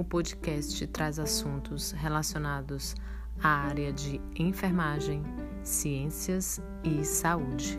o podcast traz assuntos relacionados à área de enfermagem, ciências e saúde.